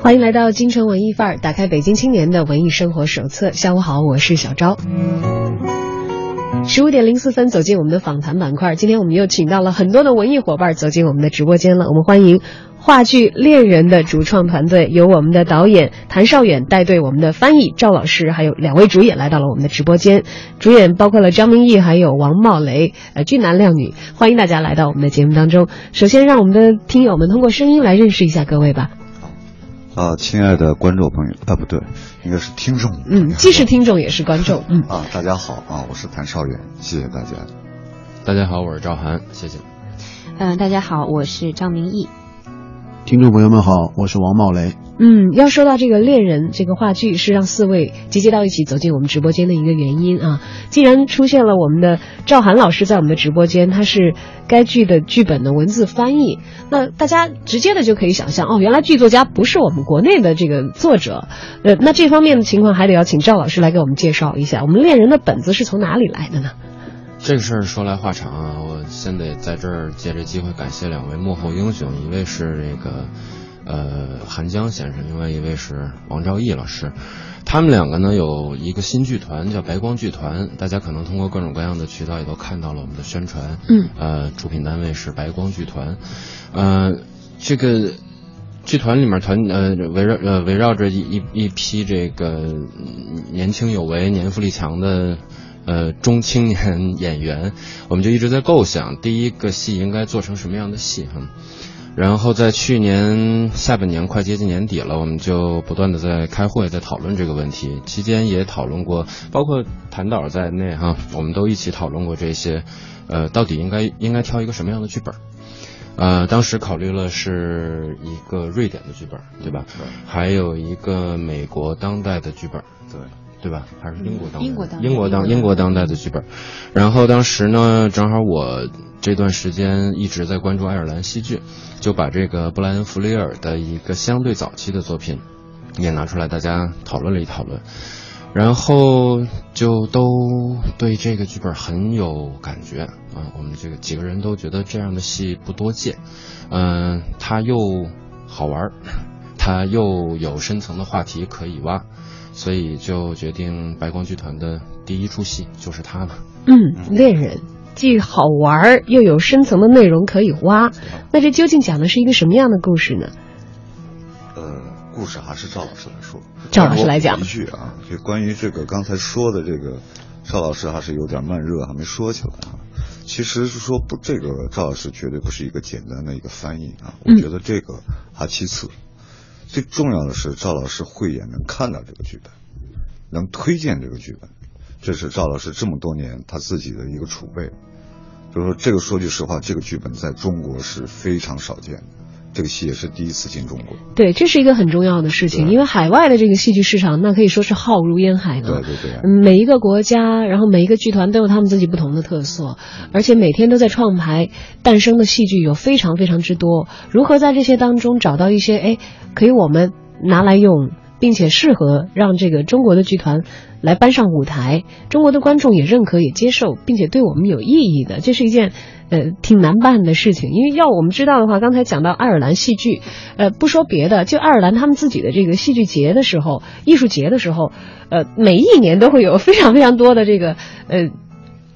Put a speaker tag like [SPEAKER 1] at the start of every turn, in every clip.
[SPEAKER 1] 欢迎来到京城文艺范儿，打开北京青年的文艺生活手册。下午好，我是小昭。十五点零四分，走进我们的访谈板块。今天我们又请到了很多的文艺伙伴走进我们的直播间了。我们欢迎话剧《恋人》的主创团队，由我们的导演谭绍远带队，我们的翻译赵老师，还有两位主演来到了我们的直播间。主演包括了张明义还有王茂雷，呃，俊男靓女，欢迎大家来到我们的节目当中。首先，让我们的听友们通过声音来认识一下各位吧。
[SPEAKER 2] 啊，亲爱的观众朋友，啊，不对，应该是听众。
[SPEAKER 1] 嗯，既是听众也是观众。嗯
[SPEAKER 2] 啊，大家好啊，我是谭少远，谢谢大家。
[SPEAKER 3] 大家好，我是赵涵，谢谢。
[SPEAKER 4] 嗯、大家好，我是张明义。
[SPEAKER 5] 听众朋友们好，我是王茂雷。
[SPEAKER 1] 嗯，要说到这个《恋人》这个话剧，是让四位集结到一起走进我们直播间的一个原因啊。既然出现了我们的赵涵老师在我们的直播间，他是该剧的剧本的文字翻译，那大家直接的就可以想象，哦，原来剧作家不是我们国内的这个作者。呃，那这方面的情况还得要请赵老师来给我们介绍一下，我们《恋人》的本子是从哪里来的呢？
[SPEAKER 3] 这个事儿说来话长啊，我先得在这儿借这机会感谢两位幕后英雄，一位是这个呃韩江先生，另外一位是王兆义老师。他们两个呢有一个新剧团叫白光剧团，大家可能通过各种各样的渠道也都看到了我们的宣传。
[SPEAKER 1] 嗯，
[SPEAKER 3] 呃，主品单位是白光剧团，呃，这个剧团里面团呃围绕呃围绕着一一一批这个年轻有为、年富力强的呃中青年演员，我们就一直在构想第一个戏应该做成什么样的戏哈。然后在去年下半年快接近年底了，我们就不断的在开会，在讨论这个问题。期间也讨论过，包括谭导在内哈，我们都一起讨论过这些，呃，到底应该应该挑一个什么样的剧本？呃，当时考虑了是一个瑞典的剧本，对吧？还有一个美国当代的剧本，
[SPEAKER 2] 对
[SPEAKER 3] 对吧？还是英国当代的
[SPEAKER 4] 英国当
[SPEAKER 3] 英国当英国当代的剧本。然后当时呢，正好我这段时间一直在关注爱尔兰戏剧，就把这个布莱恩·弗里尔的一个相对早期的作品也拿出来，大家讨论了一讨论。然后就都对这个剧本很有感觉啊，我们这个几个人都觉得这样的戏不多见，嗯、它又好玩儿，它又有深层的话题可以挖，所以就决定白光剧团的第一出戏就是它了。
[SPEAKER 1] 嗯，恋人既好玩又有深层的内容可以挖，那这究竟讲的是一个什么样的故事呢？
[SPEAKER 2] 呃，故事还是赵老师来说。
[SPEAKER 1] 赵老师来讲
[SPEAKER 2] 一句啊，就关于这个刚才说的这个，赵老师还是有点慢热，还没说起来啊。其实是说不，这个赵老师绝对不是一个简单的一个翻译啊，我
[SPEAKER 1] 嗯
[SPEAKER 2] 觉得这个还其次，最重要的是赵老师慧眼能看到这个剧本，能推荐这个剧本，这是赵老师这么多年他自己的一个储备。就是说，这个说句实话，这个剧本在中国是非常少见的，这个戏也是第一次进中国。
[SPEAKER 1] 对，这是一个很重要的事情，因为海外的这个戏剧市场，那可以说是浩如烟海呢。
[SPEAKER 2] 对对对。
[SPEAKER 1] 嗯每一个国家，然后每一个剧团都有他们自己不同的特色，而且每天都在创排诞生的戏剧有非常非常之多。如何在这些当中找到一些哎，可以我们拿来用，并且适合让这个中国的剧团来搬上舞台，中国的观众也认可、也接受，并且对我们有意义的，这是一件呃挺难办的事情。因为要我们知道的话，刚才讲到爱尔兰戏剧，呃，不说别的，就爱尔兰他们自己的这个戏剧节的时候，艺术节的时候，呃，每一年都会有非常非常多的这个呃。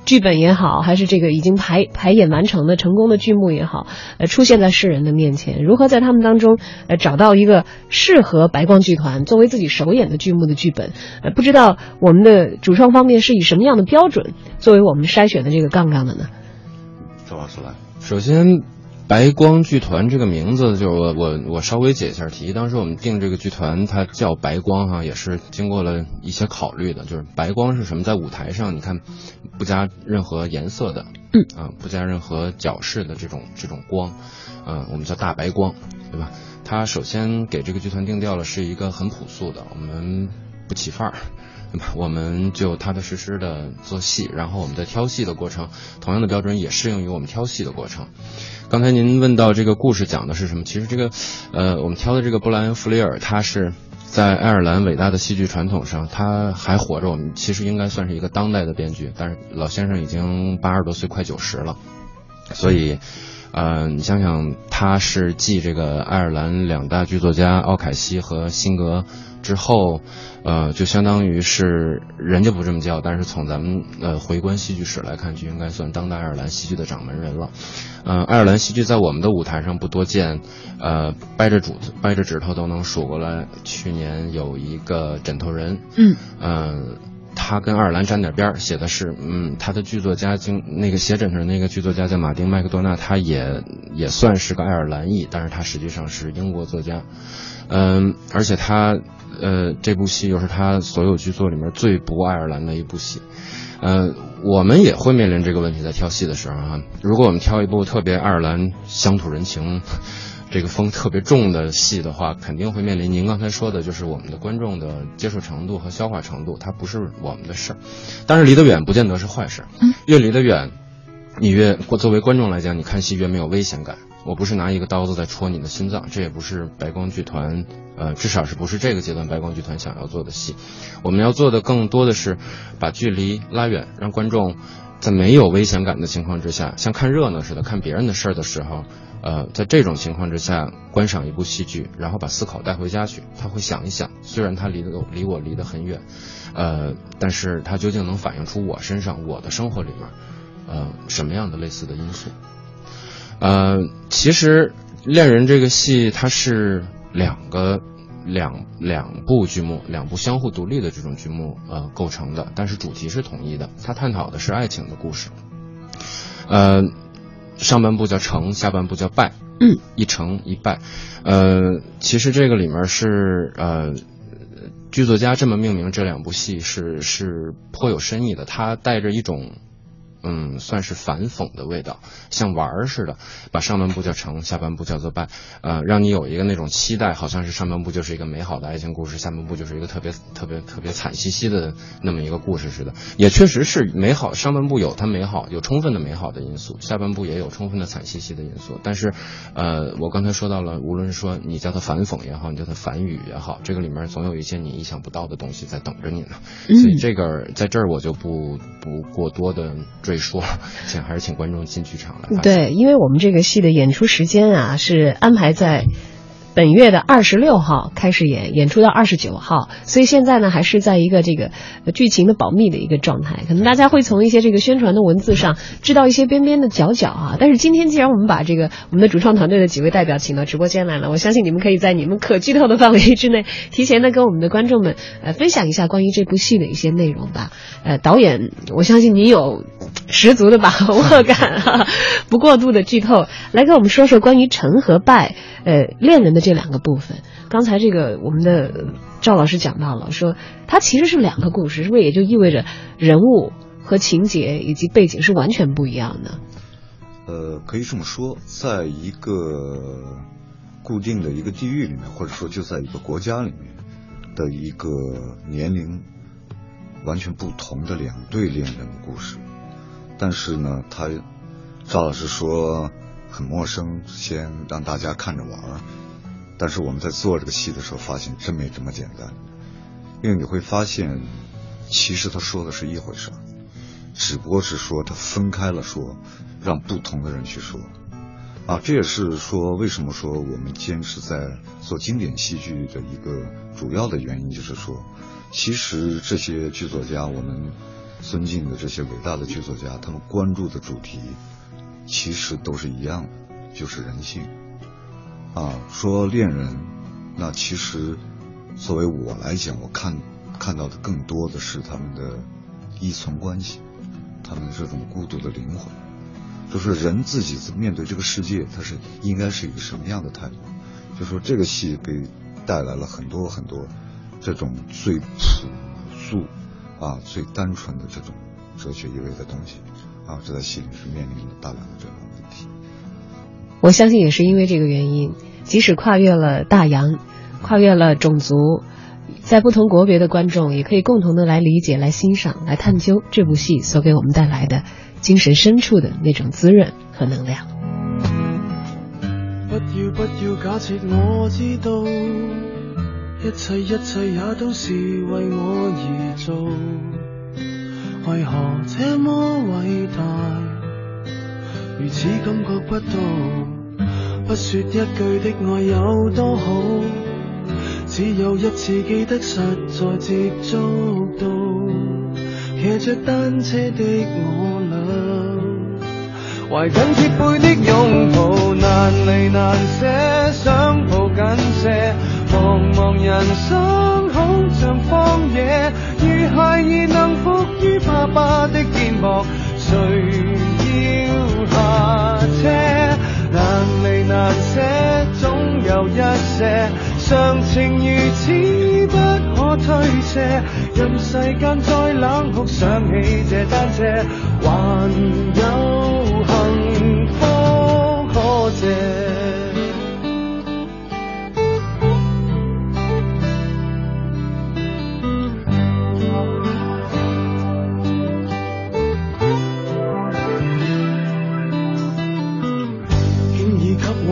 [SPEAKER 1] 剧本也好，还是这个已经排排演完成的成功的剧目也好，呃，出现在世人的面前，如何在他们当中，呃，找到一个适合白光剧团作为自己首演的剧目的剧本，呃，不知道我们的主创方面是以什么样的标准作为我们筛选的这个杠杠的呢？
[SPEAKER 2] 赵老师来，
[SPEAKER 3] 首先，白光剧团这个名字，就是我我我稍微解一下题。当时我们定这个剧团，它叫白光哈，也是经过了一些考虑的。就是白光是什么？在舞台上，你看不加任何颜色的，
[SPEAKER 1] 嗯
[SPEAKER 3] 啊，不加任何角饰的这种这种光，嗯、我们叫大白光，对吧？它首先给这个剧团定调了是一个很朴素的，我们不起范儿。对吧？我们就踏踏实实的做戏，然后我们在挑戏的过程，同样的标准也适用于我们挑戏的过程。刚才您问到这个故事讲的是什么？其实这个，呃，我们挑的这个布莱恩·弗里尔，他是在爱尔兰伟大的戏剧传统上，他还活着。我们其实应该算是一个当代的编剧，但是老先生已经八十多岁，快九十了，所以。呃，你想想，他是继这个爱尔兰两大剧作家奥凯西和辛格之后，呃，就相当于是人家不这么叫，但是从咱们呃回观戏剧史来看，就应该算当代爱尔兰戏剧的掌门人了。呃，爱尔兰戏剧在我们的舞台上不多见，呃，掰着主掰着指头都能数过来。去年有一个枕头人，
[SPEAKER 1] 嗯，
[SPEAKER 3] 呃。他跟爱尔兰沾点边儿，写的是，嗯，他的剧作家经那个写枕头那个剧作家叫马丁麦克多纳，他也也算是个爱尔兰裔，但是他实际上是英国作家，嗯，而且他，呃，这部戏又是他所有剧作里面最不爱尔兰的一部戏，呃，我们也会面临这个问题，在挑戏的时候啊，如果我们挑一部特别爱尔兰乡土人情。这个风特别重的戏的话，肯定会面临您刚才说的，就是我们的观众的接受程度和消化程度，它不是我们的事儿。但是离得远不见得是坏事，
[SPEAKER 1] 嗯，
[SPEAKER 3] 越离得远，你越作为观众来讲，你看戏越没有危险感。我不是拿一个刀子在戳你的心脏，这也不是白光剧团，呃，至少是不是这个阶段白光剧团想要做的戏。我们要做的更多的是把距离拉远，让观众在没有危险感的情况之下，像看热闹似的看别人的事儿的时候。呃，在这种情况之下观赏一部戏剧，然后把思考带回家去，他会想一想，虽然他离得离我离得很远，呃，但是他究竟能反映出我身上我的生活里面，呃，什么样的类似的因素？呃，其实《恋人》这个戏它是两个两两部剧目，两部相互独立的这种剧目呃构成的，但是主题是统一的，它探讨的是爱情的故事，呃。上半部叫成，下半部叫败，
[SPEAKER 1] 嗯，
[SPEAKER 3] 一成一败，呃，其实这个里面是呃，剧作家这么命名这两部戏是是颇有深意的，它带着一种。嗯，算是反讽的味道，像玩儿似的，把上半部叫成，下半部叫做败，呃，让你有一个那种期待，好像是上半部就是一个美好的爱情故事，下半部就是一个特别特别特别惨兮兮的那么一个故事似的。也确实是美好，上半部有它美好，有充分的美好的因素，下半部也有充分的惨兮兮的因素。但是，呃，我刚才说到了，无论说你叫它反讽也好，你叫它反语也好，这个里面总有一些你意想不到的东西在等着你呢。所以这个在这儿我就不不过多的。可以说，请还是请观众进剧场来。
[SPEAKER 1] 对，因为我们这个戏的演出时间啊是安排在本月的二十六号开始演，演出到二十九号，所以现在呢还是在一个这个剧情的保密的一个状态。可能大家会从一些这个宣传的文字上知道一些边边的角角啊。但是今天既然我们把这个我们的主创团队的几位代表请到直播间来了，我相信你们可以在你们可剧透的范围之内，提前的跟我们的观众们呃分享一下关于这部戏的一些内容吧。呃，导演，我相信你有。十足的把握感哈、啊，不过度的剧透，来跟我们说说关于成和败，呃，恋人的这两个部分。刚才这个我们的赵老师讲到了，说它其实是两个故事，是不是也就意味着人物和情节以及背景是完全不一样的？
[SPEAKER 2] 呃，可以这么说，在一个固定的一个地域里面，或者说就在一个国家里面的一个年龄完全不同的两对恋人的故事。但是呢，他赵老师说很陌生，先让大家看着玩儿。但是我们在做这个戏的时候，发现真没这么简单，因为你会发现，其实他说的是一回事，只不过是说他分开了说，让不同的人去说。啊，这也是说为什么说我们坚持在做经典戏剧的一个主要的原因，就是说，其实这些剧作家我们。尊敬的这些伟大的剧作家，他们关注的主题其实都是一样的，就是人性。啊，说恋人，那其实作为我来讲，我看看到的更多的是他们的依存关系，他们这种孤独的灵魂。就是人自己面对这个世界，他是应该是一个什么样的态度？就说这个戏给带来了很多很多这种最朴素啊、最单纯的这种哲学意味的东西啊，这在戏里是面临了大量的这种问题。
[SPEAKER 1] 我相信也是因为这个原因，即使跨越了大洋，跨越了种族，在不同国别的观众也可以共同的来理解、来欣赏、来探究这部戏所给我们带来的精神深处的那种滋润和能量。
[SPEAKER 6] 不要不要假设我知道，一切一切也都是为我而做，为何这么伟大？如此感觉不到，不说一句的爱有多好，只有一次记得实在接触到，骑着单车的我俩，怀紧贴背的拥抱，难离难舍，想抱紧些。茫茫人生好像荒野，如孩儿能伏于爸爸的肩膊，谁要下？难舍总有一些常情如此不可推卸。任世间再冷酷，想起这单车，还有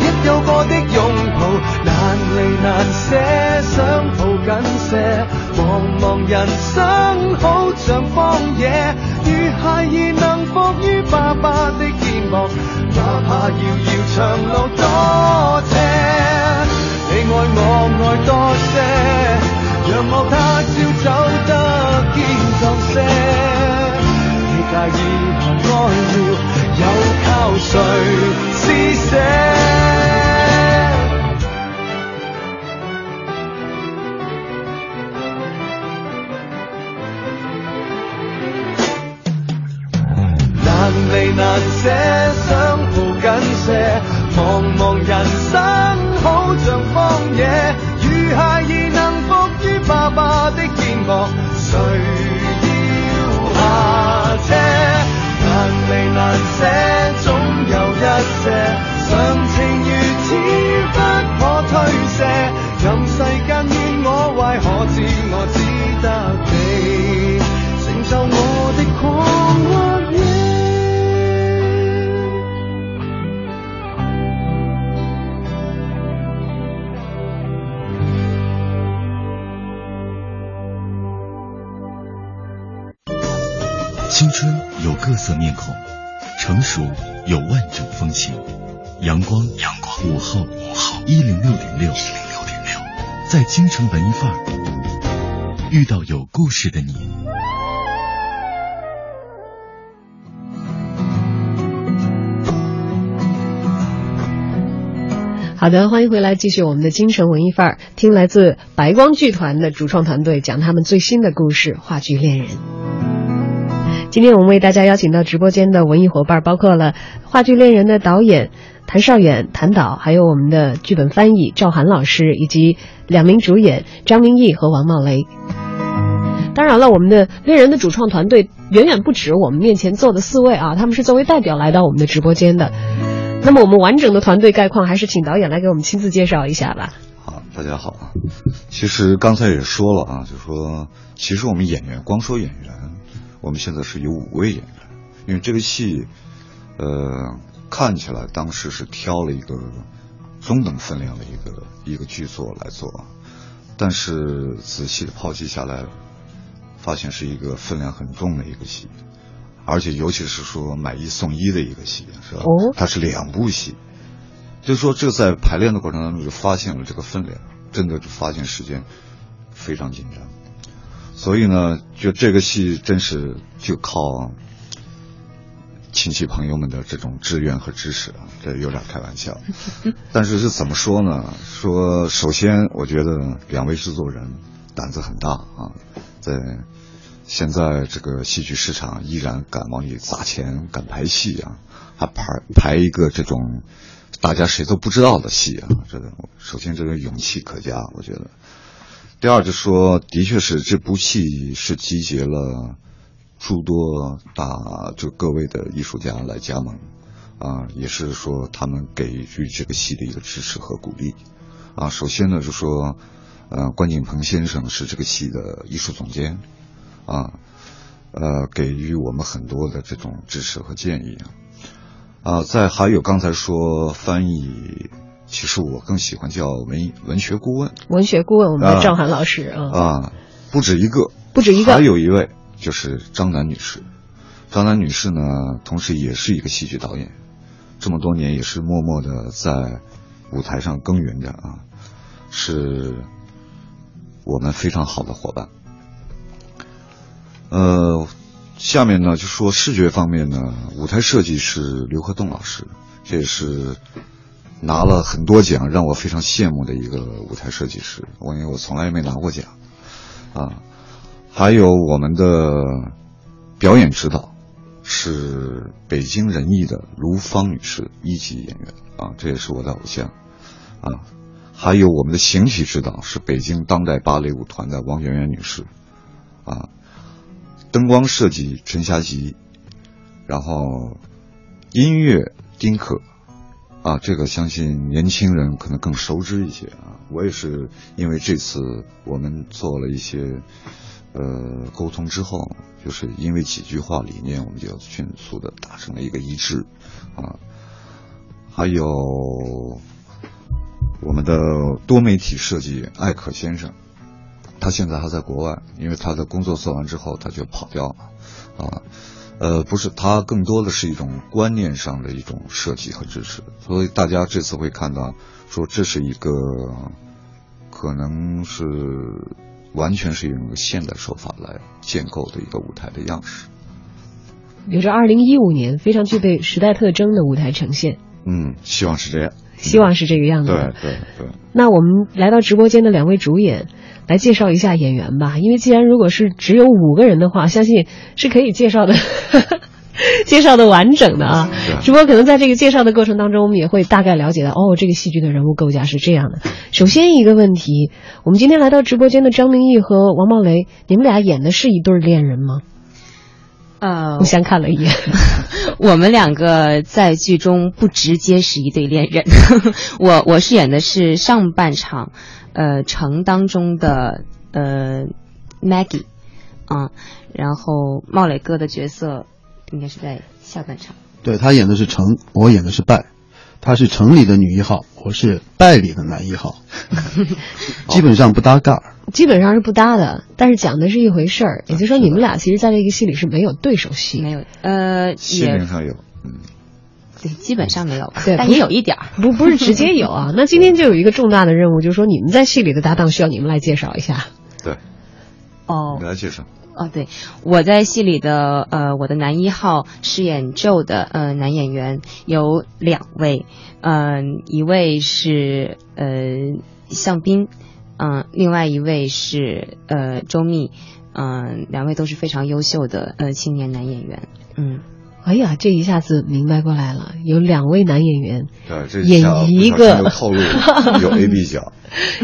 [SPEAKER 6] 一有過的擁抱，難離難捨，想抱緊些。茫茫人生好像荒野，如孩兒能伏於爸爸的肩膊，哪怕遙遙長路多斜。你愛我愛多些，讓我他朝走得堅壯些。你介意還愛要，又靠誰施捨？茫茫人
[SPEAKER 7] 故事的你。
[SPEAKER 1] 好的，欢迎回来，继续我们的京城文艺范儿，听来自白光剧团的主创团队讲他们最新的故事《话剧恋人》。今天我们为大家邀请到直播间的文艺伙伴，包括了《话剧恋人》的导演谭绍远、谭导，还有我们的剧本翻译赵涵老师，以及两名主演张明义和王茂雷。当然了，我们的猎人的主创团队远远不止我们面前坐的四位啊，他们是作为代表来到我们的直播间的。那么我们完整的团队概况，还是请导演来给我们亲自介绍一下吧。
[SPEAKER 2] 好，大家好。其实刚才也说了啊，就说其实我们演员光说演员，我们现在是有五位演员，因为这个戏，呃，看起来当时是挑了一个中等分量的一个一个剧作来做，但是仔细的剖析下来，发现是一个分量很重的一个戏。而且尤其是说买一送一的一个戏，是吧？
[SPEAKER 1] 哦，
[SPEAKER 2] 它是两部戏，就是说这在排练的过程当中就发现了这个分量，真的就发现时间非常紧张，所以呢，就这个戏真是就靠亲戚朋友们的这种支援和支持啊，这有点开玩笑，但是是怎么说呢？说首先我觉得两位制作人胆子很大啊，在现在这个戏剧市场依然敢往里砸钱，敢排戏啊，还排排一个这种大家谁都不知道的戏啊，这个首先这个勇气可嘉，我觉得。第二就说，的确是这部戏是集结了诸多大就各位的艺术家来加盟，啊，也是说他们给予这个戏的一个支持和鼓励，啊，首先呢就说，呃，关锦鹏先生是这个戏的艺术总监，啊，呃，给予我们很多的这种支持和建议，啊，在还有刚才说翻译。其实我更喜欢叫文文学顾问，
[SPEAKER 1] 文学顾问，我们的赵涵老师啊，
[SPEAKER 2] 啊，不止一个，
[SPEAKER 1] 不止一个，
[SPEAKER 2] 还有一位就是张楠女士。张楠女士呢，同时也是一个戏剧导演，这么多年也是默默的在舞台上耕耘着啊，是我们非常好的伙伴。呃，下面呢就说视觉方面呢，舞台设计是刘和栋老师，这也是。拿了很多奖，让我非常羡慕的一个舞台设计师。我因为我从来没拿过奖，啊，还有我们的表演指导是北京人艺的卢芳女士，一级演员啊，这也是我的偶像啊。还有我们的形体指导是北京当代芭蕾舞团的王媛媛女士啊。灯光设计陈霞吉，然后音乐丁克。啊，这个相信年轻人可能更熟知一些啊。我也是因为这次我们做了一些呃沟通之后，就是因为几句话理念，我们就迅速的达成了一个一致啊。还有我们的多媒体设计艾可先生，他现在还在国外，因为他的工作做完之后他就跑掉了啊。呃，不是，他更多的是一种观念上的一种设计和支持，所以大家这次会看到，说这是一个可能是完全是用一个现代手法来建构的一个舞台的样式，
[SPEAKER 1] 有着二零一五年非常具备时代特征的舞台呈现。
[SPEAKER 2] 嗯，希望是这样，
[SPEAKER 1] 希望是这个样子。
[SPEAKER 2] 对对对。
[SPEAKER 1] 那我们来到直播间的两位主演。来介绍一下演员吧，因为既然如果是只有五个人的话，相信是可以介绍的，介绍的完整的啊。只不过可能在这个介绍的过程当中，我们也会大概了解到，哦，这个戏剧的人物构架是这样的。首先一个问题，我们今天来到直播间的张明义和王茂雷，你们俩演的是一对恋人吗？
[SPEAKER 4] 呃，
[SPEAKER 1] 互相看了一眼，
[SPEAKER 4] 我们两个在剧中不直接是一对恋人，我我饰演的是上半场。呃，城当中的呃，Maggie，啊，然后茂磊哥的角色应该是在下半场。
[SPEAKER 5] 对他演的是城，我演的是拜，他是城里的女一号，我是拜里的男一号，基本上不搭嘎。
[SPEAKER 1] 基本上是不搭的，但是讲的是一回事儿，也就是说你们俩其实在这个戏里是没有对手戏，
[SPEAKER 4] 没有，呃，
[SPEAKER 2] 心灵上有，嗯。
[SPEAKER 4] 对，基本上没有，对，但也有一点儿，
[SPEAKER 1] 不不是直接有啊。那今天就有一个重大的任务，就是说你们在戏里的搭档需要你们来介绍一下。
[SPEAKER 2] 对，
[SPEAKER 4] 哦，
[SPEAKER 2] 你来介绍。
[SPEAKER 4] 哦，对，我在戏里的呃，我的男一号饰演 Joe 的呃男演员有两位，嗯，一位是呃向斌，嗯，另外一位是呃周密，嗯，两位都是非常优秀的呃青年男演员，嗯。
[SPEAKER 1] 哎呀，这一下子明白过来了，有两位男演员
[SPEAKER 2] 演
[SPEAKER 1] 一个
[SPEAKER 2] 套路 有 A B 角，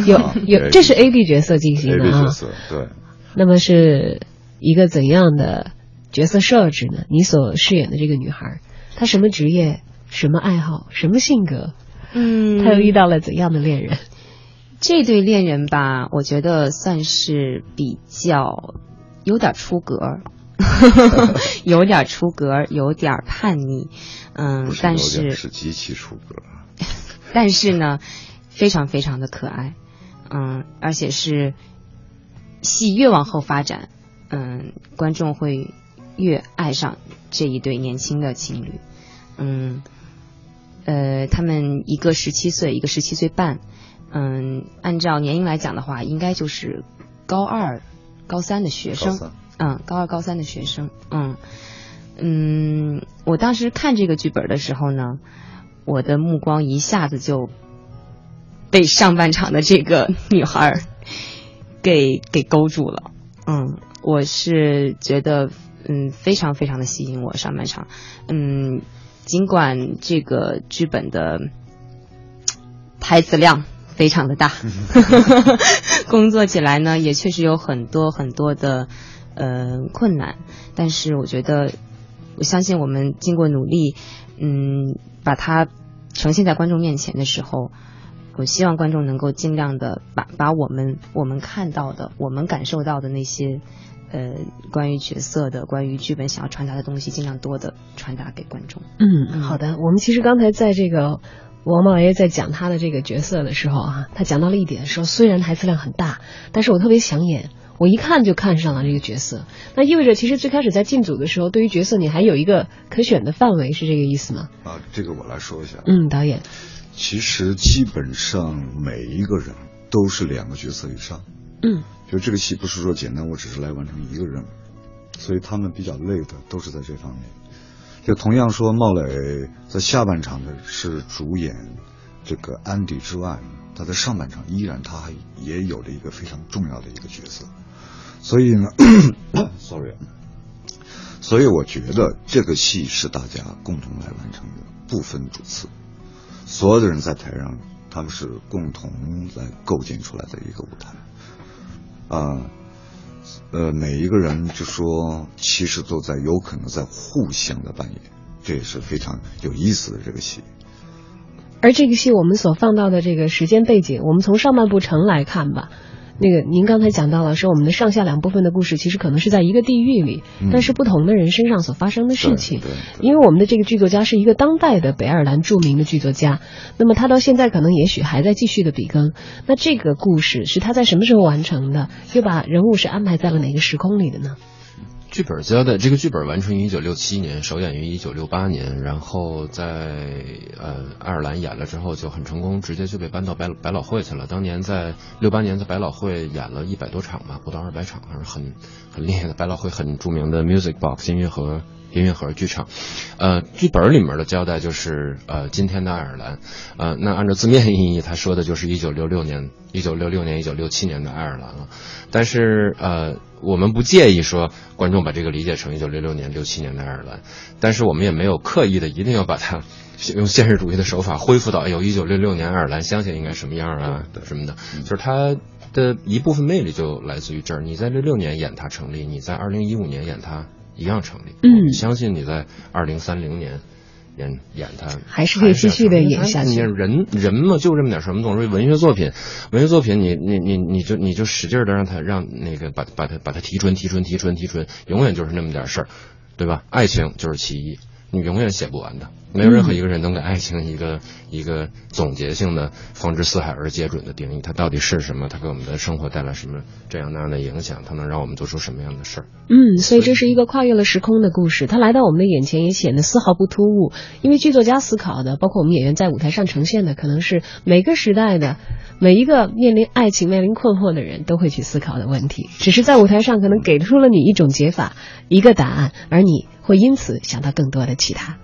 [SPEAKER 1] 有有这是 A B 角色进行的
[SPEAKER 2] 啊，对。
[SPEAKER 1] 那么是一个怎样的角色设置呢？你所饰演的这个女孩，她什么职业？什么爱好？什么性格？
[SPEAKER 4] 嗯，
[SPEAKER 1] 她又遇到了怎样的恋人？
[SPEAKER 4] 这对恋人吧，我觉得算是比较有点出格。有点出格，有点叛逆，嗯，但是
[SPEAKER 2] 是极其出格，
[SPEAKER 4] 但是呢，非常非常的可爱，嗯，而且是戏越往后发展，嗯，观众会越爱上这一对年轻的情侣，嗯，呃，他们一个十七岁，一个十七岁半，嗯，按照年龄来讲的话，应该就是高二、高三的学生，嗯，高二、高三的学生，嗯嗯，我当时看这个剧本的时候呢，我的目光一下子就被上半场的这个女孩给给勾住了，嗯，我是觉得。嗯，非常非常的吸引我上半场，嗯，尽管这个剧本的台词量非常的大，工作起来呢也确实有很多很多的呃困难，但是我觉得，我相信我们经过努力，嗯，把它呈现在观众面前的时候，我希望观众能够尽量的把把我们我们看到的、我们感受到的那些。呃，关于角色的，关于剧本想要传达的东西，尽量多的传达给观众。
[SPEAKER 1] 嗯，好的。我们其实刚才在这个王茂爷在讲他的这个角色的时候啊，他讲到了一点，说虽然台词量很大，但是我特别想演，我一看就看上了这个角色。那意味着，其实最开始在进组的时候，对于角色你还有一个可选的范围，是这个意思吗？
[SPEAKER 2] 啊，这个我来说一下。
[SPEAKER 1] 嗯，导演，
[SPEAKER 2] 其实基本上每一个人都是两个角色以上。
[SPEAKER 1] 嗯。
[SPEAKER 2] 就这个戏不是说简单，我只是来完成一个任务，所以他们比较累的都是在这方面。就同样说，茂磊在下半场的是主演这个安迪之外，他在上半场依然他还也有了一个非常重要的一个角色。所以呢，sorry，所以我觉得这个戏是大家共同来完成的，不分主次，所有的人在台上，他们是共同来构建出来的一个舞台。啊，呃，每一个人就说，其实都在有可能在互相的扮演，这也是非常有意思的这个戏。
[SPEAKER 1] 而这个戏我们所放到的这个时间背景，我们从上半部城来看吧。那个，您刚才讲到了，说我们的上下两部分的故事，其实可能是在一个地域里，但是不同的人身上所发生的事情。因为我们的这个剧作家是一个当代的北爱尔兰著名的剧作家，那么他到现在可能也许还在继续的笔耕。那这个故事是他在什么时候完成的？又把人物是安排在了哪个时空里的呢？
[SPEAKER 3] 剧本交代，这个剧本完成于一九六七年，首演于一九六八年，然后在呃爱尔兰演了之后就很成功，直接就被搬到百百老汇去了。当年在六八年在百老汇演了一百多场吧，不到二百场，还是很很厉害的。百老汇很著名的 Music Box 音乐盒音乐盒剧场。呃，剧本里面的交代就是呃今天的爱尔兰，呃那按照字面意义，他说的就是一九六六年、一九六六年、一九六七年的爱尔兰了。但是呃。我们不介意说观众把这个理解成一九六六年、六七年的爱尔兰，但是我们也没有刻意的一定要把它用现实主义的手法恢复到有一九六六年爱尔兰乡下应该什么样啊什么的，就是它的一部分魅力就来自于这儿。你在六六年演它成立，你在二零一五年演它一样成立。
[SPEAKER 1] 嗯，
[SPEAKER 3] 相信你在二零三零年。演演他
[SPEAKER 1] 还是可以继续的演下去。
[SPEAKER 3] 人人嘛，就这么点什么东西文学作品，文学作品，你你你你就你就使劲的让他让那个把把他把他提纯提纯提纯提纯，永远就是那么点事儿，对吧？爱情就是其一，你永远写不完的。没有任何一个人能给爱情一个一个总结性的、放之四海而皆准的定义。它到底是什么？它给我们的生活带来什么这样那样的影响？它能让我们做出什么样的事儿？
[SPEAKER 1] 嗯，所以这是一个跨越了时空的故事。它来到我们的眼前也显得丝毫不突兀，因为剧作家思考的，包括我们演员在舞台上呈现的，可能是每个时代的每一个面临爱情、面临困惑的人都会去思考的问题。只是在舞台上可能给出了你一种解法、一个答案，而你会因此想到更多的其他。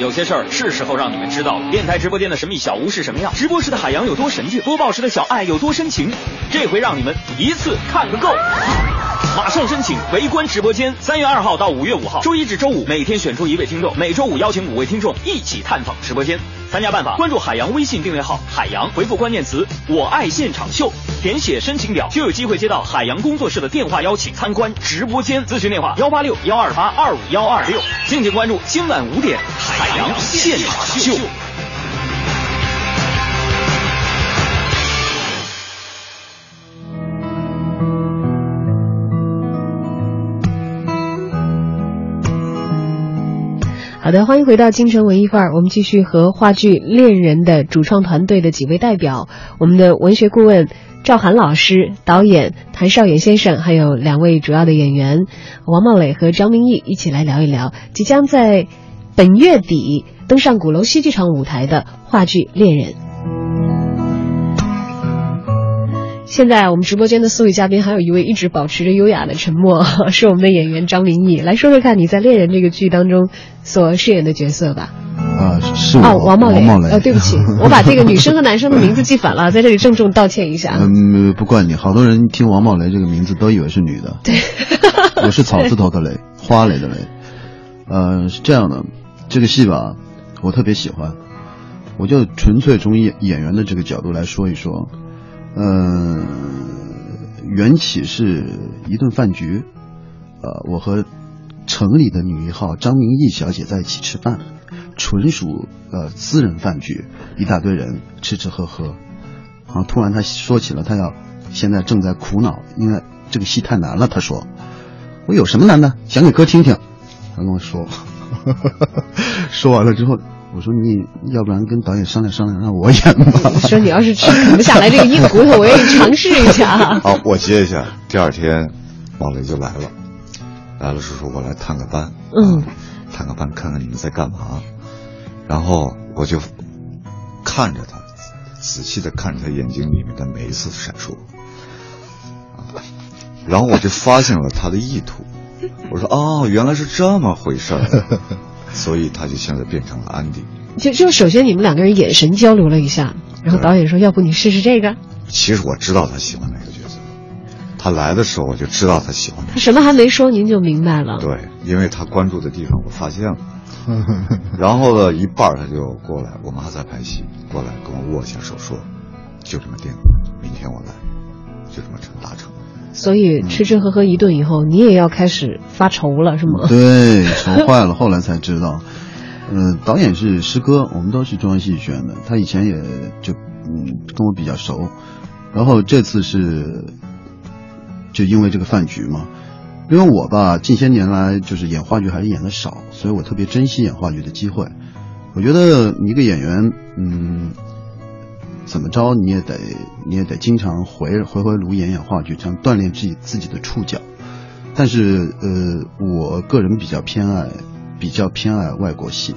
[SPEAKER 8] 有些事儿是时候让你们知道了。电台直播间的神秘小屋是什么样？直播时的海洋有多神秘？播报时的小爱有多深情？这回让你们一次看个够！马上申请围观直播间，三月二号到五月五号，周一至周五每天选出一位听众，每周五邀请五位听众一起探访直播间。参加办法：关注海洋微信订阅号“海洋”，回复关键词“我爱现场秀”，填写申请表，就有机会接到海洋工作室的电话邀请参观直播间。咨询电话：幺八六幺二八二五幺二六。敬请关注今晚五点海洋现场秀。
[SPEAKER 1] 好的，欢迎回到京城文艺范儿。我们继续和话剧《恋人》的主创团队的几位代表，我们的文学顾问赵涵老师、导演谭少远先生，还有两位主要的演员王茂磊和张明义一起来聊一聊即将在本月底登上鼓楼戏剧场舞台的话剧《恋人》。现在我们直播间的四位嘉宾，还有一位一直保持着优雅的沉默，是我们的演员张明义。来说说看你在《恋人》这个剧当中所饰演的角色吧。
[SPEAKER 5] 啊，是我
[SPEAKER 1] 哦，王茂雷。
[SPEAKER 5] 王茂磊。
[SPEAKER 1] 呃，对不起，我把这个女生和男生的名字记反了，在这里郑重道歉一下。
[SPEAKER 5] 嗯，不怪你，好多人听王茂雷这个名字都以为是女的。
[SPEAKER 1] 对，
[SPEAKER 5] 我是草字头的雷，花蕾的蕾。呃，是这样的，这个戏吧，我特别喜欢，我就纯粹从演演员的这个角度来说一说。嗯、呃，缘起是一顿饭局，呃，我和城里的女一号张明义小姐在一起吃饭，纯属呃私人饭局，一大堆人吃吃喝喝，然后突然她说起了她要现在正在苦恼，因为这个戏太难了。她说：“我有什么难的？讲给哥听听。”她跟我说，说完了之后。我说你要不然跟导演商量商量，让我演吧。
[SPEAKER 1] 说你要是吃啃不下来这个硬骨头，我愿意尝试一下。
[SPEAKER 2] 好，我接一下。第二天，王雷就来了，来了是说我来探个班，
[SPEAKER 1] 嗯，
[SPEAKER 2] 探个班看看你们在干嘛。然后我就看着他，仔细的看着他眼睛里面的每一次闪烁，然后我就发现了他的意图。我说哦，原来是这么回事儿。所以他就现在变成了安迪。
[SPEAKER 1] 就就首先你们两个人眼神交流了一下，然后导演说：“要不你试试这个。”
[SPEAKER 2] 其实我知道他喜欢哪个角色，他来的时候我就知道他喜欢。
[SPEAKER 1] 他什么还没说，您就明白了。
[SPEAKER 2] 对，因为他关注的地方我发现了。然后呢，一半他就过来，我们还在拍戏，过来跟我握一下手，说：“就这么定，明天我来，就这么成达成。”
[SPEAKER 1] 所以吃吃喝喝一顿以后，你也要开始发愁了，是吗？
[SPEAKER 5] 对，愁坏了。后来才知道，嗯，导演是师哥，我们都是中央戏剧学院的，他以前也就嗯跟我比较熟。然后这次是就因为这个饭局嘛，因为我吧近些年来就是演话剧还是演的少，所以我特别珍惜演话剧的机会。我觉得一个演员，嗯。怎么着你也得你也得经常回回回炉演演话剧，这样锻炼自己自己的触角。但是呃，我个人比较偏爱比较偏爱外国戏，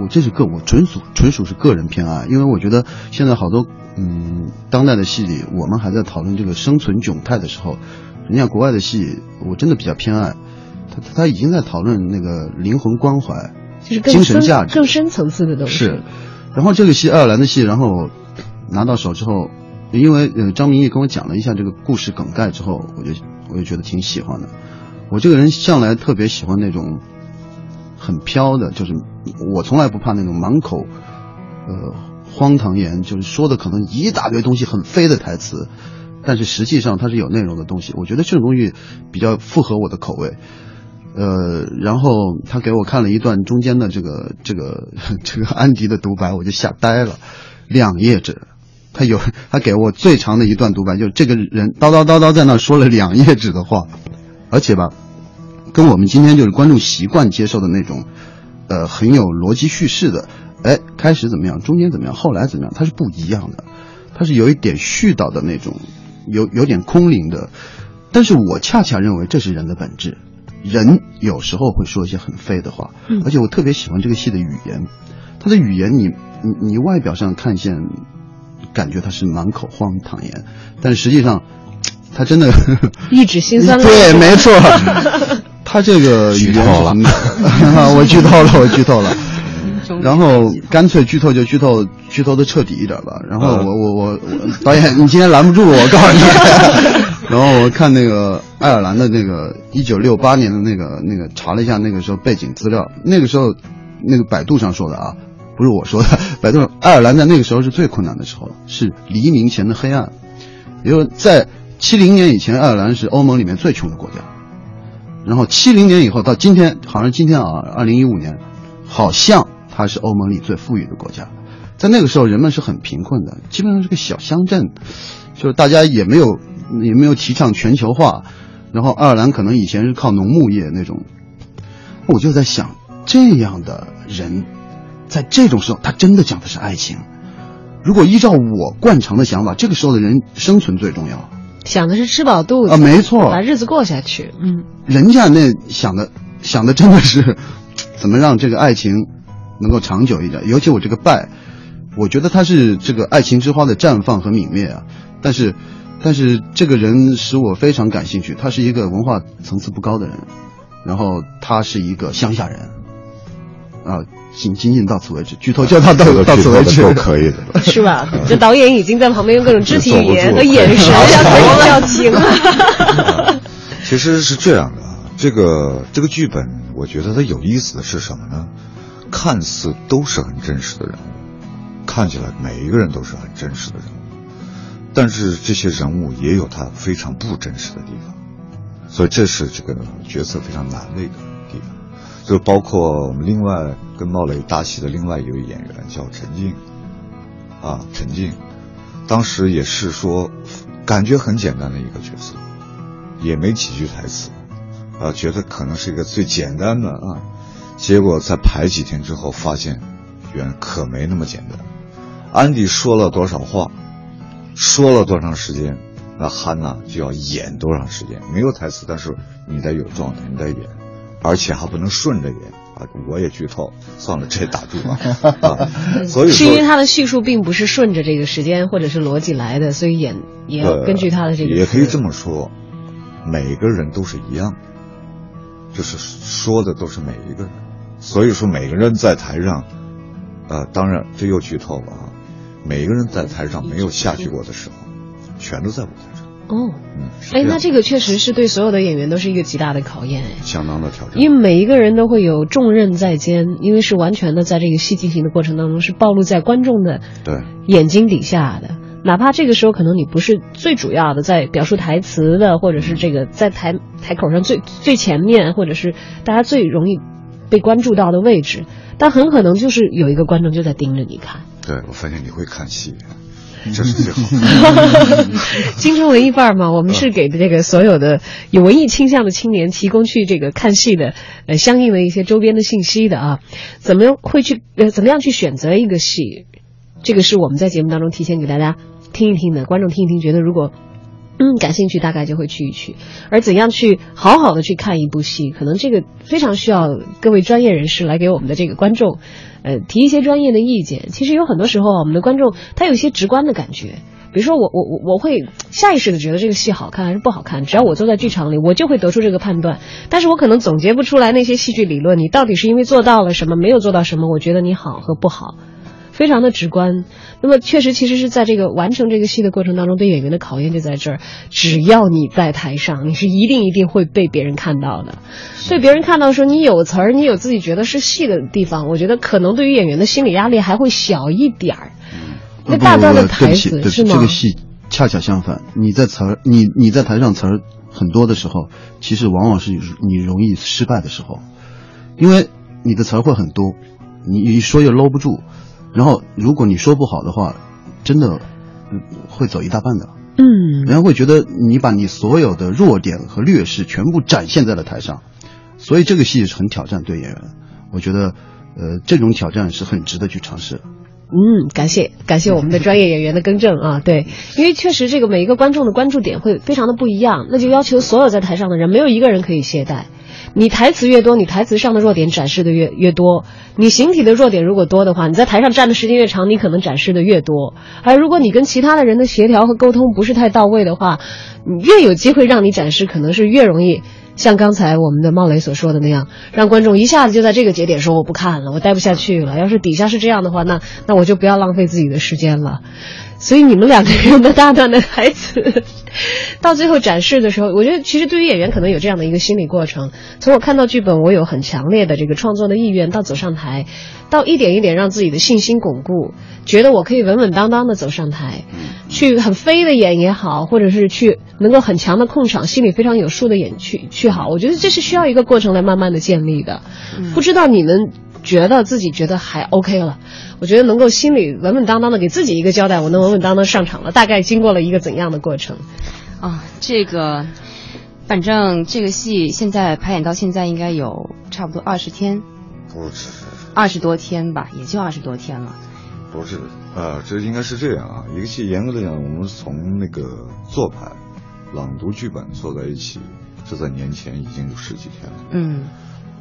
[SPEAKER 5] 我这是个我纯属纯属是个人偏爱，因为我觉得现在好多嗯当代的戏里，我们还在讨论这个生存窘态的时候，人家国外的戏我真的比较偏爱，他他已经在讨论那个灵魂关怀，
[SPEAKER 1] 就是
[SPEAKER 5] 精神价值。
[SPEAKER 1] 更深层次的东西。
[SPEAKER 5] 是。然后这个戏爱尔兰的戏，然后拿到手之后，因为呃张明义跟我讲了一下这个故事梗概之后，我就我就觉得挺喜欢的。我这个人向来特别喜欢那种很飘的，就是我从来不怕那种满口呃荒唐言，就是说的可能一大堆东西很飞的台词，但是实际上它是有内容的东西。我觉得这种东西比较符合我的口味。呃，然后他给我看了一段中间的这个这个 这个安迪的独白，我就吓呆了，两页纸，他有他给我最长的一段独白，就是这个人叨叨叨叨在那说了两页纸的话，而且吧，跟我们今天就是观众习惯接受的那种，呃，很有逻辑叙事的，哎，开始怎么样，中间怎么样，后来怎么样，它是不一样的，它是有一点絮叨的那种，有有点空灵的，但是我恰恰认为这是人的本质。人有时候会说一些很废的话，
[SPEAKER 1] 嗯
[SPEAKER 5] 而且我特别喜欢这个戏的语言，他的语言你你你外表上看见，感觉他是满口荒唐言，但实际上他真的
[SPEAKER 1] 一指心酸泪
[SPEAKER 5] 对，没错，他这个语言是什么？我剧透了，我剧透了。然后干脆剧透就剧透，剧透的彻底一点吧。然后我我我我导演，你今天拦不住我，我告诉你。然后我看那个爱尔兰的那个一九六八年的那个那个查了一下那个时候背景资料，那个时候那个百度上说的啊，不是我说的，百度爱尔兰在那个时候是最困难的时候，是黎明前的黑暗。也就是在七零年以前，爱尔兰是欧盟里面最穷的国家。然后七零年以后到今天，好像今天啊，二零一五年，好像它是欧盟里最富裕的国家。在那个时候，人们是很贫困的，基本上是个小乡镇，就是大家也没有也没有提倡全球化。然后爱尔兰可能以前是靠农牧业那种，我就在想，这样的人，在这种时候，他真的讲的是爱情。如果依照我惯常的想法，这个时候的人生存最重要。
[SPEAKER 1] 想的是吃饱肚子
[SPEAKER 5] 啊没错
[SPEAKER 1] 把日子过下去。嗯，
[SPEAKER 5] 人家那想的想的真的是怎么让这个爱情能够长久一点。尤其我这个拜，我觉得他是这个爱情之花的绽放和泯灭啊。但是，但是这个人使我非常感兴趣。他是一个文化层次不高的人，然后他是一个乡下人，啊，仅仅仅到此为止，剧透就到到到此为止，
[SPEAKER 2] 剧透的够可以的了
[SPEAKER 1] 是吧？这导演已经在旁边用各种肢体语言和眼神
[SPEAKER 2] 了
[SPEAKER 1] 呀、各种表情了。
[SPEAKER 2] 其实是这样的啊，这个这个剧本，我觉得它有意思的是什么呢？看似都是很真实的人物，看起来每一个人都是很真实的人物，但是这些人物也有他非常不真实的地方，所以这是这个角色非常难的一个地方。就包括我们另外跟茂磊搭戏的另外一位演员叫陈静，啊，陈静，当时也是说，感觉很简单的一个角色，也没几句台词，啊，觉得可能是一个最简单的啊，结果在排几天之后发现，原可没那么简单。安迪说了多少话，说了多长时间，那汉娜就要演多长时间，没有台词，但是你得有状态，你得演，而且还不能顺着演啊！我也剧透，算了，这打住吧！啊 所以
[SPEAKER 1] 是因为，他的叙述并不是顺着这个时间或者是逻辑来的，所以演也要
[SPEAKER 2] 呃
[SPEAKER 1] 根据他的这个。
[SPEAKER 2] 也可以这么说，每个人都是一样的，就是说的都是每一个人，所以说每个人在台上，呃，当然这又剧透了啊，每一个人在台上没有下去过的时候，全都在舞台上，
[SPEAKER 1] 哦，
[SPEAKER 2] 嗯，
[SPEAKER 1] 哎，那这个确实是对所有的演员都是一个极大的考验，哎。
[SPEAKER 2] 相当的挑战。
[SPEAKER 1] 因为每一个人都会有重任在肩，因为是完全的在这个戏进行的过程当中是暴露在观众的
[SPEAKER 2] 对
[SPEAKER 1] 眼睛底下的，哪怕这个时候可能你不是最主要的在表述台词的，或者是这个在台台口上最最前面，或者是大家最容易被关注到的位置，但很可能就是有一个观众就在盯着你看。
[SPEAKER 2] 对，我发现你会看戏，这是最好。
[SPEAKER 1] 青春文艺范儿嘛，我们是给这个所有的有文艺倾向的青年提供去这个看戏的呃相应的一些周边的信息的啊，怎么样会去呃怎么样去选择一个戏，这个是我们在节目当中提前给大家听一听的，观众听一听，觉得如果。嗯，感兴趣大概就会去一去，而怎样去好好的去看一部戏，可能这个非常需要各位专业人士来给我们的这个观众，呃，提一些专业的意见。其实有很多时候，我们的观众他有一些直观的感觉，比如说我我我我会下意识的觉得这个戏好看还是不好看，只要我坐在剧场里，我就会得出这个判断。但是我可能总结不出来那些戏剧理论，你到底是因为做到了什么，没有做到什么，我觉得你好和不好。非常的直观，那么确实，其实是在这个完成这个戏的过程当中，对演员的考验就在这儿。只要你在台上，你是一定一定会被别人看到的。被别人看到说你有词儿，你有自己觉得是戏的地方，我觉得可能对于演员的心理压力还会小一点儿。那大段的台词是吗？
[SPEAKER 5] 这个戏恰恰相反，你在词儿，你你在台上词儿很多的时候，其实往往是你容易失败的时候，因为你的词儿会很多，你一说又搂不住，然后如果你说不好的话，真的嗯会走一大半的。
[SPEAKER 1] 嗯，
[SPEAKER 5] 人家会觉得你把你所有的弱点和劣势全部展现在了台上，所以这个戏是很挑战对演员。我觉得，呃，这种挑战是很值得去尝试。
[SPEAKER 1] 嗯，感谢感谢我们的专业演员的更正啊，对，因为确实这个每一个观众的关注点会非常的不一样，那就要求所有在台上的人没有一个人可以懈怠。你台词越多，你台词上的弱点展示的越越多。你形体的弱点如果多的话，你在台上站的时间越长，你可能展示的越多。而如果你跟其他的人的协调和沟通不是太到位的话，你越有机会让你展示，可能是越容易像刚才我们的茂雷所说的那样，让观众一下子就在这个节点说我不看了，我待不下去了。要是底下是这样的话，那那我就不要浪费自己的时间了。所以你们两个人的大段的台词，到最后展示的时候，我觉得其实对于演员可能有这样的一个心理过程。从我看到剧本，我有很强烈的这个创作的意愿，到走上台，到一点一点让自己的信心巩固，觉得我可以稳稳当当的走上台，去很飞的演也好，或者是去能够很强的控场，心里非常有数的演去去好。我觉得这是需要一个过程来慢慢的建立的。不知道你们觉得自己觉得还 OK 了？我觉得能够心里稳稳当当的给自己一个交代，我能稳稳当当上场了。大概经过了一个怎样的过程？
[SPEAKER 4] 啊，这个，反正这个戏现在排演到现在应该有差不多二十天，
[SPEAKER 2] 不止，
[SPEAKER 4] 二十多天吧，也就二十多天了。
[SPEAKER 2] 不是，呃，这应该是这样啊。一个戏严格的讲，我们从那个做排、朗读剧本坐在一起，是在年前已经有十几天了。
[SPEAKER 4] 嗯，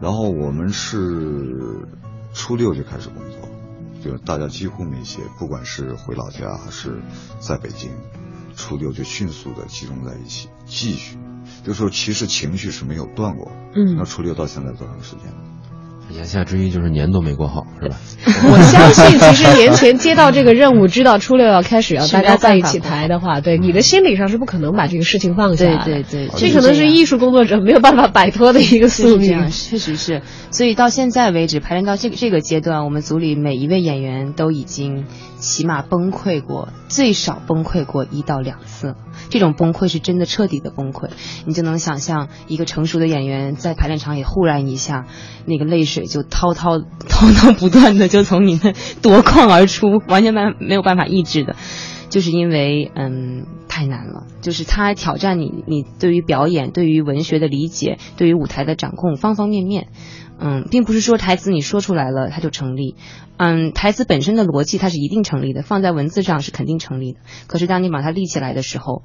[SPEAKER 2] 然后我们是初六就开始工作，就大家几乎没歇，不管是回老家还是在北京，初六就迅速的集中在一起，继续。就说其实情绪是没有断过。
[SPEAKER 1] 嗯
[SPEAKER 2] 那初六到现在多长时间了？
[SPEAKER 3] 言下之意就是年都没过好，是吧？
[SPEAKER 1] 我相信，其实年前接到这个任务，知道初六要开始要大家在一起排的话，对你的心理上是不可能把这个事情放下
[SPEAKER 4] 对
[SPEAKER 1] 的。
[SPEAKER 4] 对对，
[SPEAKER 1] 这可能是艺术工作者没有办法摆脱的一个宿命。
[SPEAKER 4] 确实是。所以到现在为止，排练到这个这个阶段，我们组里每一位演员都已经起码崩溃过，最少崩溃过一到两次。这种崩溃是真的彻底的崩溃，你就能想象一个成熟的演员在排练场里忽然一下，那个泪水就滔滔滔滔不断的就从你的夺眶而出，完全没没有办法抑制的。就是因为嗯太难了，就是他挑战你你对于表演、对于文学的理解、对于舞台的掌控方方面面。嗯，并不是说台词你说出来了它就成立，嗯，台词本身的逻辑它是一定成立的，放在文字上是肯定成立的。可是当你把它立起来的时候，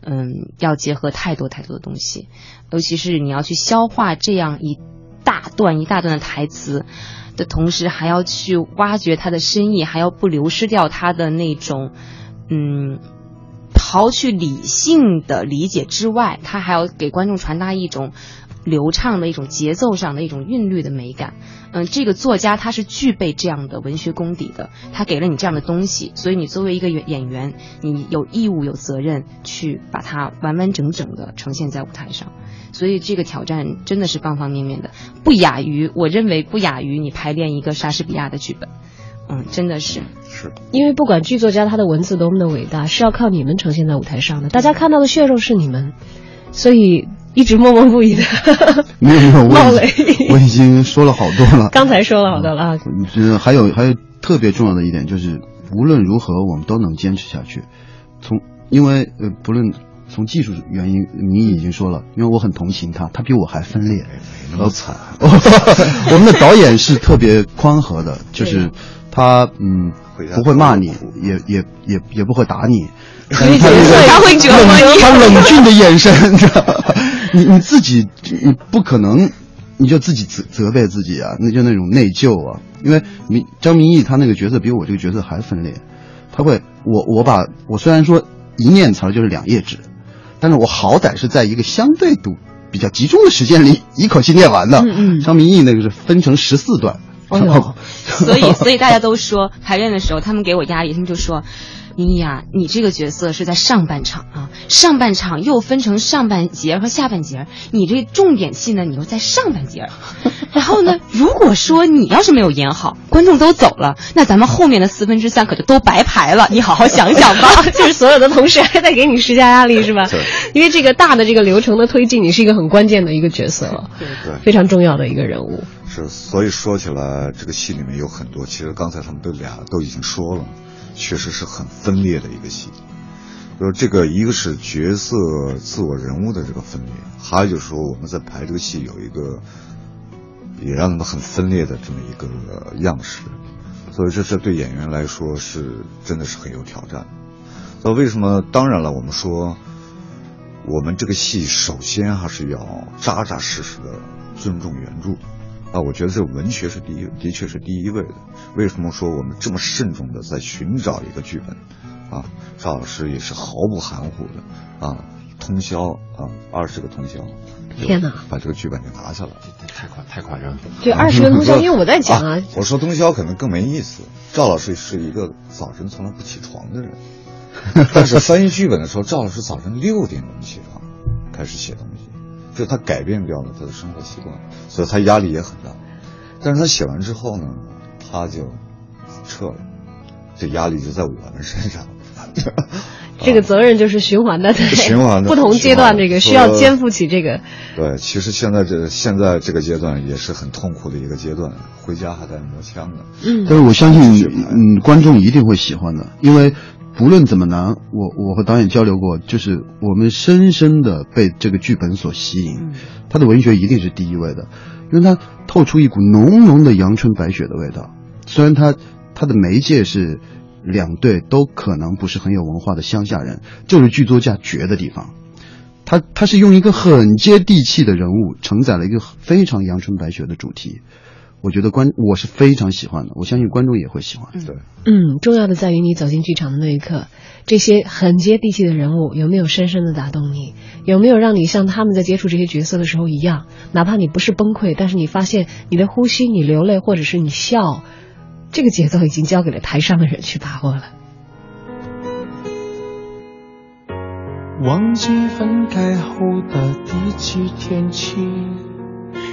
[SPEAKER 4] 嗯，要结合太多太多的东西，尤其是你要去消化这样一大段一大段的台词的同时，还要去挖掘它的深意，还要不流失掉它的那种，嗯。刨去理性的理解之外，它还要给观众传达一种流畅的一种节奏上的一种韵律的美感。嗯，这个作家他是具备这样的文学功底的，他给了你这样的东西，所以你作为一个演演员，你有义务有责任去把它完完整整的呈现在舞台上。所以这个挑战真的是方方面面的，不亚于我认为不亚于你排练一个莎士比亚的剧本。嗯，真的是。
[SPEAKER 2] 是
[SPEAKER 1] 因为不管剧作家他的文字多么的伟大，是要靠你们呈现在舞台上的。大家看到的血肉是你们，所以一直默默不语的。
[SPEAKER 5] 没有没有，
[SPEAKER 1] 冒雷
[SPEAKER 5] 我已经 我已经说了好多了。
[SPEAKER 1] 刚才说了好多了啊。
[SPEAKER 5] 就是还有还有特别重要的一点就是，无论如何我们都能坚持下去。从因为呃不论从技术原因，你已经说了，因为我很同情他，他比我还分裂。
[SPEAKER 2] 那么惨，
[SPEAKER 5] 我们的导演是特别宽和的，就是他嗯不会骂你，也也也也不会打你，他
[SPEAKER 4] 会折磨你
[SPEAKER 5] 他冷峻的眼神，你？你你自己你不可能。你就自己责责备自己啊，那就那种内疚啊。因为明张明义他那个角色比我这个角色还分裂，他会我我把我虽然说一念词儿就是两页纸，但是我好歹是在一个相对度比较集中的时间里一口气念完的。
[SPEAKER 4] 嗯嗯
[SPEAKER 5] 张明义那个是分成十四段，
[SPEAKER 4] 哦，所以所以大家 都说排练的时候，他们给我压力，他们就说。妮呀，你这个角色是在上半场啊，上半场又分成上半节和下半节，你这重点戏呢，你又在上半节。然后呢，如果说你要是没有演好，观众都走了，那咱们后面的四分之三可就都白排了。你好好想想吧。
[SPEAKER 1] 就是所有的同事还在给你施加压力，是吧？因为这个大的这个流程的推进，你是一个很关键的一个角色，
[SPEAKER 2] 对对
[SPEAKER 1] 非常重要的一个人物。
[SPEAKER 2] 是，所以说起来，这个戏里面有很多，其实刚才他们都俩都已经说了，确实是很分裂的一个戏。就是这个，一个是角色自我人物的这个分裂，还有就是说我们在排这个戏有一个也让他们很分裂的这么一个样式，所以这这对演员来说是真的是很有挑战。那为什么？当然了，我们说我们这个戏首先还是要扎扎实实的尊重原著。啊，我觉得这文学是第一，的确是第一位的。为什么说我们这么慎重的在寻找一个剧本？啊，赵老师也是毫不含糊的啊，通宵啊，二十个通宵，
[SPEAKER 1] 天哪，
[SPEAKER 2] 把这个剧本给拿下来，
[SPEAKER 3] 太夸太夸张了。
[SPEAKER 1] 对，二十个通宵，因为我在讲啊，
[SPEAKER 2] 我说通宵可能更没意思。赵老师是一个早晨从来不起床的人，但是翻译剧本的时候，赵老师早晨六点钟起床开始写东西，就他改变掉了他的生活习惯，所以他压力也很大。但是他写完之后呢，他就撤了，这压力就在我们身上。
[SPEAKER 1] 这个责任就是循环的，对，
[SPEAKER 2] 循环的，
[SPEAKER 1] 不同阶段这个需要肩负起这个。
[SPEAKER 2] 对，其实现在这现在这个阶段也是很痛苦的一个阶段，回家还在磨枪呢。
[SPEAKER 1] 嗯，
[SPEAKER 5] 但是我相信，嗯，观众一定会喜欢的，因为不论怎么难，我我和导演交流过，就是我们深深的被这个剧本所吸引，他的文学一定是第一位的，因为它透出一股浓浓的阳春白雪的味道，虽然他他的媒介是。两对都可能不是很有文化的乡下人，就是剧作家绝的地方。他他是用一个很接地气的人物，承载了一个非常阳春白雪的主题。我觉得观我是非常喜欢的，我相信观众也会喜欢。
[SPEAKER 2] 对，
[SPEAKER 1] 嗯，重要的在于你走进剧场的那一刻，这些很接地气的人物有没有深深的打动你？有没有让你像他们在接触这些角色的时候一样，哪怕你不是崩溃，但是你发现你的呼吸、你流泪，或者是你笑。这个节奏已经交给了台上的人去把握了。
[SPEAKER 9] 忘记分开后的第几天起，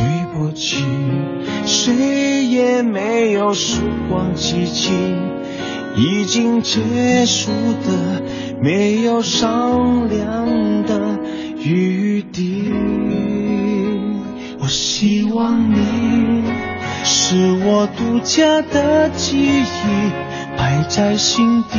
[SPEAKER 9] 对不起，谁也没有时光机器，已经结束的没有商量的余地。我希望你。是我独家的记忆，摆在心底。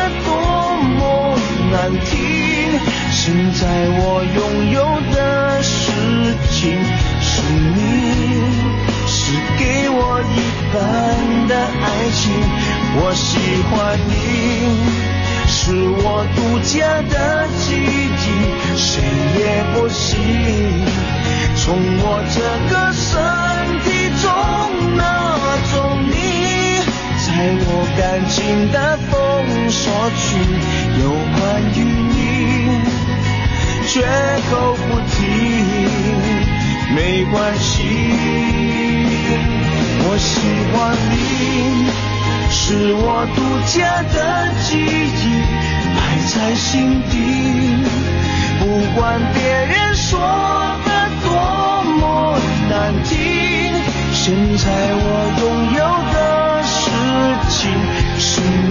[SPEAKER 9] 难听，现在我拥有的事情是你，是给我一半的爱情。我喜欢你，是我独家的记忆，谁也不行。从我这个身体中拿走你。在我感情的封锁区，有关于你，绝口不提，没关系。我喜欢你，是我独家的记忆，埋在心底。不管别人说的多么难听，现在我拥有的事情是你，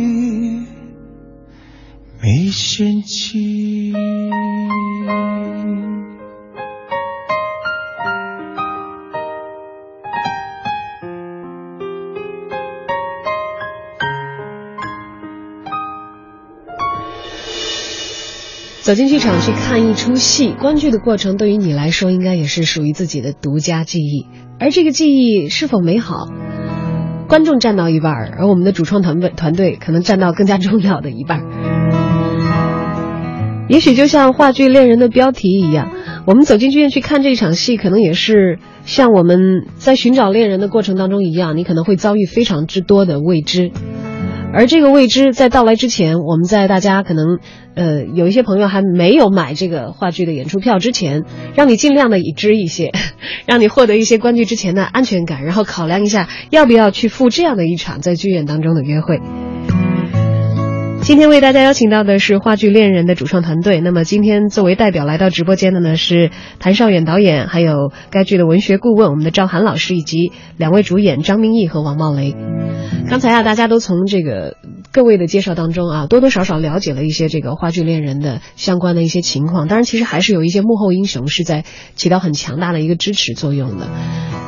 [SPEAKER 1] 走进剧场去看一出戏，观剧的过程对于你来说，应该也是属于自己的独家记忆。而这个记忆是否美好，观众占到一半，而我们的主创团队团队可能占到更加重要的一半。也许就像话剧《恋人》的标题一样，我们走进剧院去看这场戏，可能也是像我们在寻找恋人的过程当中一样，你可能会遭遇非常之多的未知。而这个未知在到来之前，我们在大家可能，呃，有一些朋友还没有买这个话剧的演出票之前，让你尽量的已知一些，让你获得一些观剧之前的安全感，然后考量一下要不要去赴这样的一场在剧院当中的约会。今天为大家邀请到的是话剧《恋人》的主创团队。那么今天作为代表来到直播间的呢是谭绍远导演，还有该剧的文学顾问我们的赵涵老师，以及两位主演张明义和王茂雷。刚才啊，大家都从这个各位的介绍当中啊，多多少少了解了一些这个话剧《恋人》的相关的一些情况。当然，其实还是有一些幕后英雄是在起到很强大的一个支持作用的。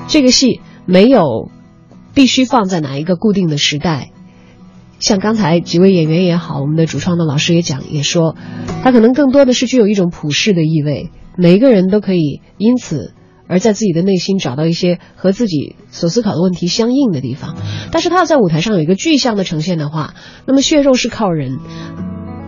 [SPEAKER 1] 这个戏没有必须放在哪一个固定的时代。像刚才几位演员也好，我们的主创的老师也讲也说，他可能更多的是具有一种普世的意味，每一个人都可以因此而在自己的内心找到一些和自己所思考的问题相应的地方。但是他要在舞台上有一个具象的呈现的话，那么血肉是靠人。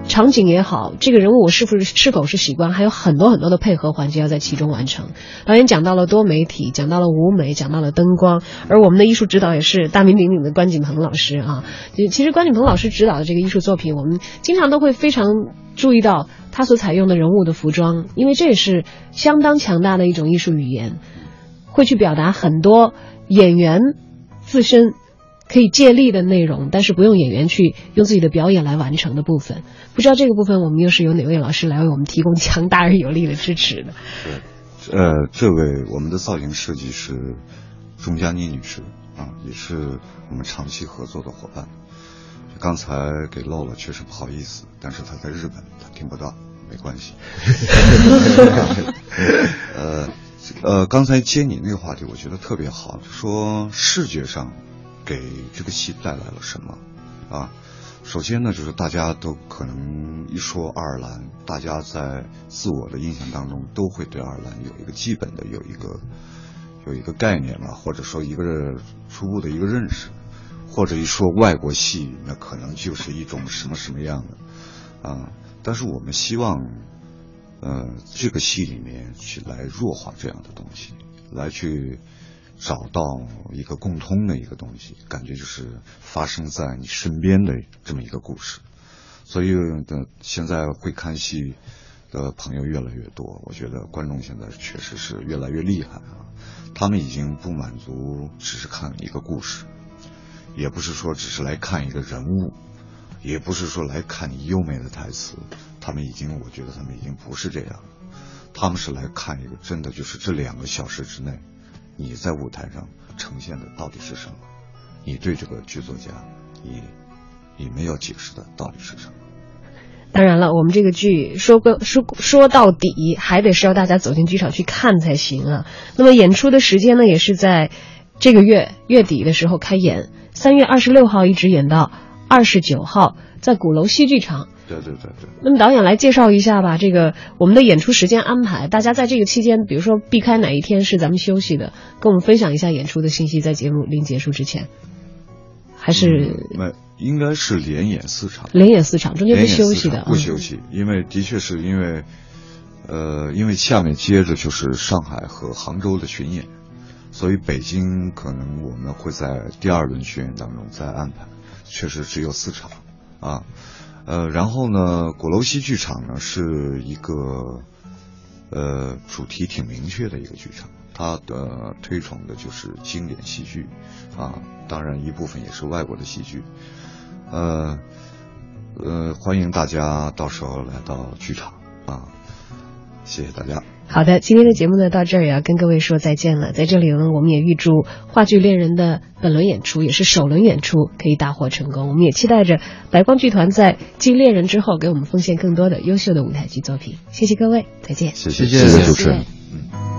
[SPEAKER 1] 场景也好，这个人物我是不是是否是习惯，还有很多很多的配合环节要在其中完成。导演讲到了多媒体，讲到了舞美，讲到了灯光，而我们的艺术指导也是大名鼎鼎的关锦鹏老师啊。其实关锦鹏老师指导的这个艺术作品，我们经常都会非常注意到他所采用的人物的服装，因为这也是相当强大的一种艺术语言，会去表达很多演员自身。可以借力的内容，但是不用演员去用自己的表演来完成的部分。不知道这个部分，我们又是由哪位老师来为我们提供强大而有力的支持的？
[SPEAKER 2] 是，呃，这位我们的造型设计师钟佳妮女士啊，也是我们长期合作的伙伴。刚才给漏了，确实不好意思，但是她在日本，她听不到，没关系。呃呃，刚才接你那个话题，我觉得特别好，说视觉上。给这个戏带来了什么啊？首先呢，就是大家都可能一说爱尔兰，大家在自我的印象当中都会对爱尔兰有一个基本的有一个有一个概念吧，或者说一个初步的一个认识，或者一说外国戏，那可能就是一种什么什么样的啊。但是我们希望，呃，这个戏里面去来弱化这样的东西，来去。找到一个共通的一个东西，感觉就是发生在你身边的这么一个故事。所以的现在会看戏的朋友越来越多，我觉得观众现在确实是越来越厉害啊。他们已经不满足只是看一个故事，也不是说只是来看一个人物，也不是说来看你优美的台词。他们已经，我觉得他们已经不是这样，他们是来看一个真的就是这两个小时之内。你在舞台上呈现的到底是什么？你对这个剧作家，你你没有解释的到底是什么？
[SPEAKER 1] 当然了，我们这个剧说个说说到底，还得是要大家走进剧场去看才行啊。那么演出的时间呢，也是在这个月月底的时候开演，三月二十六号一直演到二十九号，在鼓楼戏剧场。
[SPEAKER 2] 对对对对。
[SPEAKER 1] 那么导演来介绍一下吧，这个我们的演出时间安排，大家在这个期间，比如说避开哪一天是咱们休息的，跟我们分享一下演出的信息，在节目临结束之前，还是
[SPEAKER 2] 没、应该是连演四场，
[SPEAKER 1] 连演四场，中间不
[SPEAKER 2] 连演四
[SPEAKER 1] 休息的，
[SPEAKER 2] 不
[SPEAKER 1] 嗯。
[SPEAKER 2] 休息，因为的确是因为，呃，因为下面接着就是上海和杭州的巡演，所以北京可能我们会在第二轮巡演当中再安排，确实只有四场啊，呃，然后呢，鼓楼西剧场呢是一个呃主题挺明确的一个剧场，它的推崇的就是经典戏剧啊，当然一部分也是外国的戏剧，呃。呃，欢迎大家到时候来到剧场啊，谢谢大家。
[SPEAKER 1] 好的，今天的节目呢到这儿也要跟各位说再见了。在这里呢，我们也预祝话剧恋人的本轮演出也是首轮演出可以大获成功。我们也期待着白光剧团在继恋人之后给我们奉献更多的优秀的舞台剧作品。谢谢各位，再见。
[SPEAKER 2] 谢谢
[SPEAKER 5] 谢谢
[SPEAKER 2] 谢谢主持人。